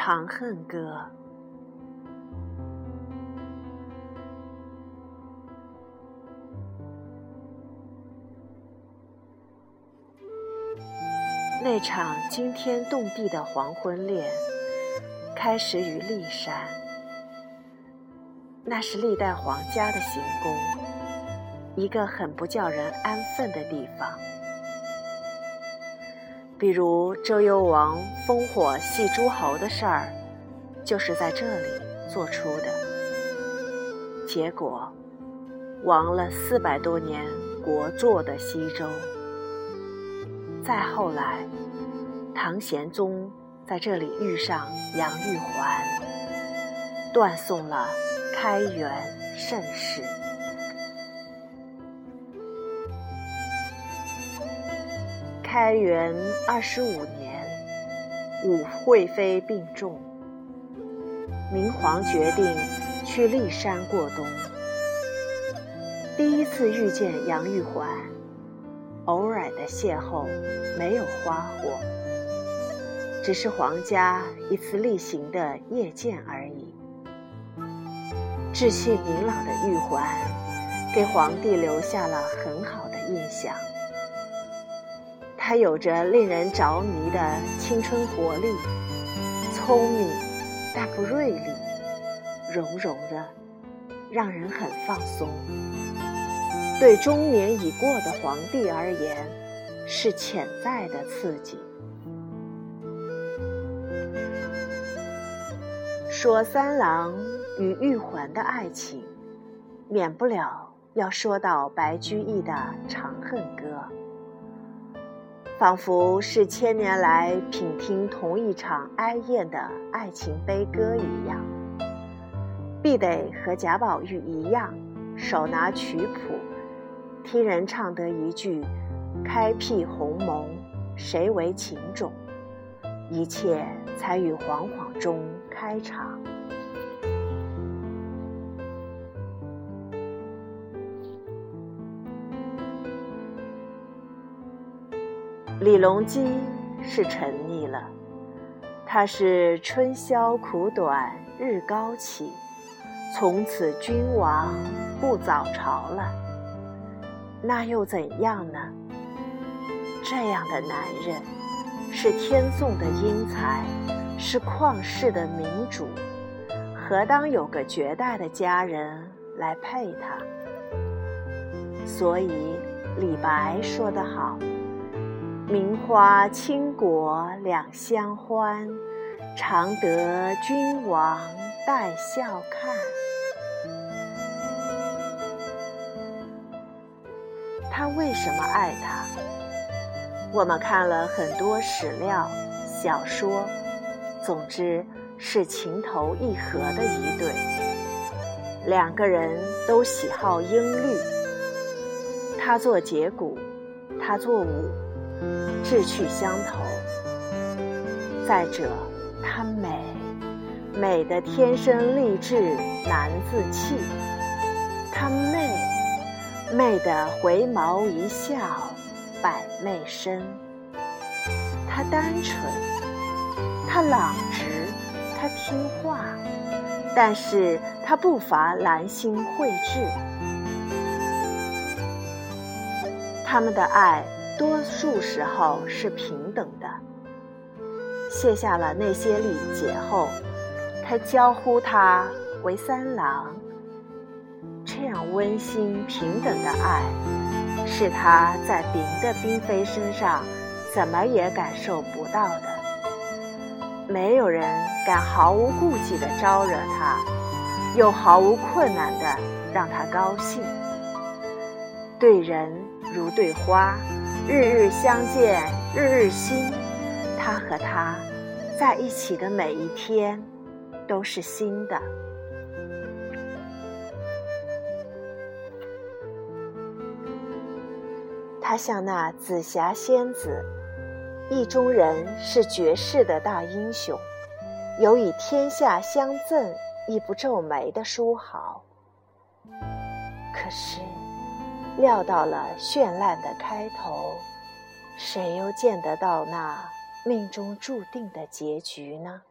长恨歌》。那场惊天动地的黄昏恋，开始于骊山。那是历代皇家的行宫，一个很不叫人安分的地方。比如周幽王烽火戏诸侯的事儿，就是在这里做出的。结果，亡了四百多年国祚的西周。再后来，唐玄宗在这里遇上杨玉环，断送了开元盛世。开元二十五年，武惠妃病重，明皇决定去骊山过冬。第一次遇见杨玉环。偶尔的邂逅，没有花火，只是皇家一次例行的夜见而已。志气明朗的玉环，给皇帝留下了很好的印象。他有着令人着迷的青春活力，聪明但不锐利，柔柔的，让人很放松。对中年已过的皇帝而言，是潜在的刺激。说三郎与玉环的爱情，免不了要说到白居易的《长恨歌》，仿佛是千年来品听同一场哀艳的爱情悲歌一样，必得和贾宝玉一样，手拿曲谱。听人唱得一句“开辟鸿蒙，谁为情种”，一切才与惶惶中开场。李隆基是沉溺了，他是春宵苦短日高起，从此君王不早朝了。那又怎样呢？这样的男人，是天纵的英才，是旷世的明主，何当有个绝代的佳人来配他？所以李白说得好：“名花倾国两相欢，常得君王带笑看。”他为什么爱她？我们看了很多史料、小说，总之是情投意合的一对。两个人都喜好音律，他做节鼓，他做舞，志趣相投。再者，她美，美的天生丽质难自弃。她媚。媚的回眸一笑百媚生。他单纯，他朗直，他听话，但是他不乏兰心蕙质。他们的爱多数时候是平等的。卸下了那些礼节后，他交呼他为三郎。这样温馨平等的爱，是他在别的嫔妃身上怎么也感受不到的。没有人敢毫无顾忌地招惹他，又毫无困难地让他高兴。对人如对花，日日相见，日日新。他和她在一起的每一天，都是新的。他像那紫霞仙子，意中人是绝世的大英雄，有以天下相赠亦不皱眉的书豪。可是，料到了绚烂的开头，谁又见得到那命中注定的结局呢？